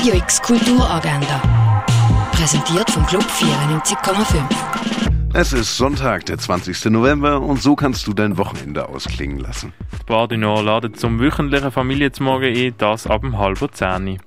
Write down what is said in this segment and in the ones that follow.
Radio X Kulturagenda. Präsentiert vom Club 94,5. Es ist Sonntag, der 20. November und so kannst du dein Wochenende ausklingen lassen. Die Badinor ladet zum wöchentlichen Familienzmorgen ein, das ab dem halben Zehni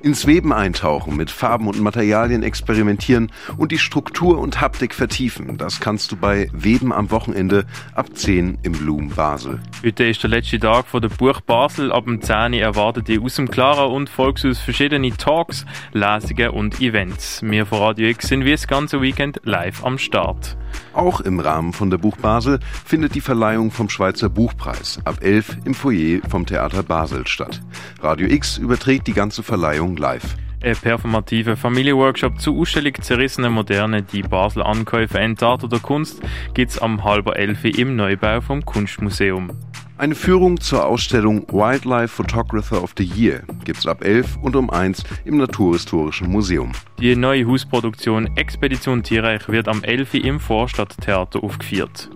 ins Weben eintauchen, mit Farben und Materialien experimentieren und die Struktur und Haptik vertiefen. Das kannst du bei Weben am Wochenende ab 10 im Bloom Basel. Heute ist der letzte Tag von der Buch Basel. Ab dem 10 erwartet ihr aus dem Clara und Volkshaus verschiedene Talks, Lesungen und Events. Wir von Radio X sind wie das ganze Weekend live am Start. Auch im Rahmen von der Buch Basel findet die Verleihung vom Schweizer Buchpreis ab 11 im Foyer vom Theater Basel statt. Radio X überträgt die ganze Verleihung live. Ein performativer Familienworkshop zur Ausstellung Zerrissene Moderne, die Basel Ankäufe Entarter der Kunst, gibt's am halber Elfi im Neubau vom Kunstmuseum. Eine Führung zur Ausstellung Wildlife Photographer of the Year gibt's ab 11 und um 1 im Naturhistorischen Museum. Die neue Hausproduktion Expedition Tierreich wird am 11 im Vorstadttheater aufgeführt.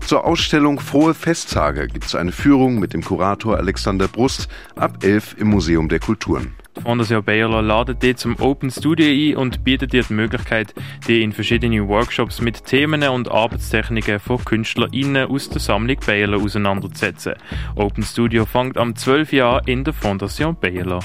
Zur Ausstellung Frohe Festtage gibt's eine Führung mit dem Kurator Alexander Brust ab 11 im Museum der Kulturen. Fondation Baylor ladet dich zum Open Studio ein und bietet dir die Möglichkeit, dich in verschiedene Workshops mit Themen und Arbeitstechniken von KünstlerInnen aus der Sammlung Baylor auseinanderzusetzen. Open Studio fängt am 12 Jahr in der Fondation Baylor.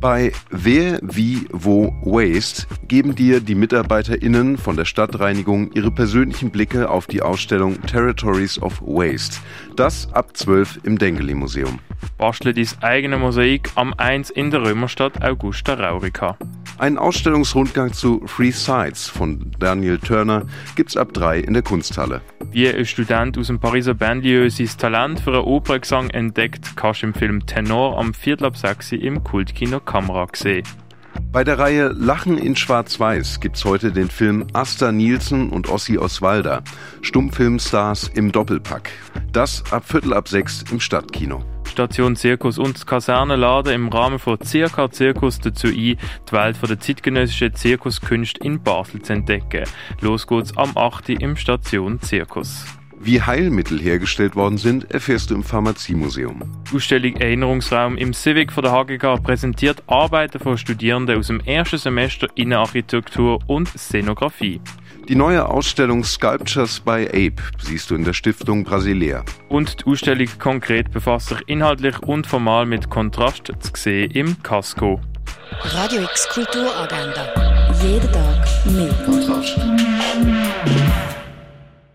Bei Wer, Wie, Wo, Waste geben dir die MitarbeiterInnen von der Stadtreinigung ihre persönlichen Blicke auf die Ausstellung Territories of Waste. Das ab 12 im Dengeli Museum. Bastle dein eigene Mosaik am 1 in der Römerstadt Augusta Raurica. Ein Ausstellungsrundgang zu Free Sides von Daniel Turner gibt's ab 3 in der Kunsthalle. Wie ein Student aus dem Pariser Banlieue sein Talent für einen Operngesang entdeckt, kannst du im Film Tenor am Viertel ab 6 im Kultkino Kamera sehen. Bei der Reihe Lachen in Schwarz-Weiß gibt's heute den Film Asta Nielsen und Ossi Oswalder, Stummfilmstars im Doppelpack. Das ab Viertel ab sechs im Stadtkino. Station Zirkus und Kaserne laden im Rahmen von Circa Zirkus dazu ein, die Welt der zeitgenössischen Zirkuskünste in Basel zu entdecken. Los geht's am 8. im Station Zirkus. Wie Heilmittel hergestellt worden sind, erfährst du im Pharmaziemuseum. Die Ausstellung Erinnerungsraum im Civic von der HGK präsentiert Arbeiten von Studierenden aus dem ersten Semester Innenarchitektur und Szenografie. Die neue Ausstellung Sculptures by Ape siehst du in der Stiftung Brasilia. Und die Ausstellung konkret befasst sich inhaltlich und formal mit Kontrast zu sehen im Casco. Radio X Kulturagenda. Jeden Tag mehr. Kontrast.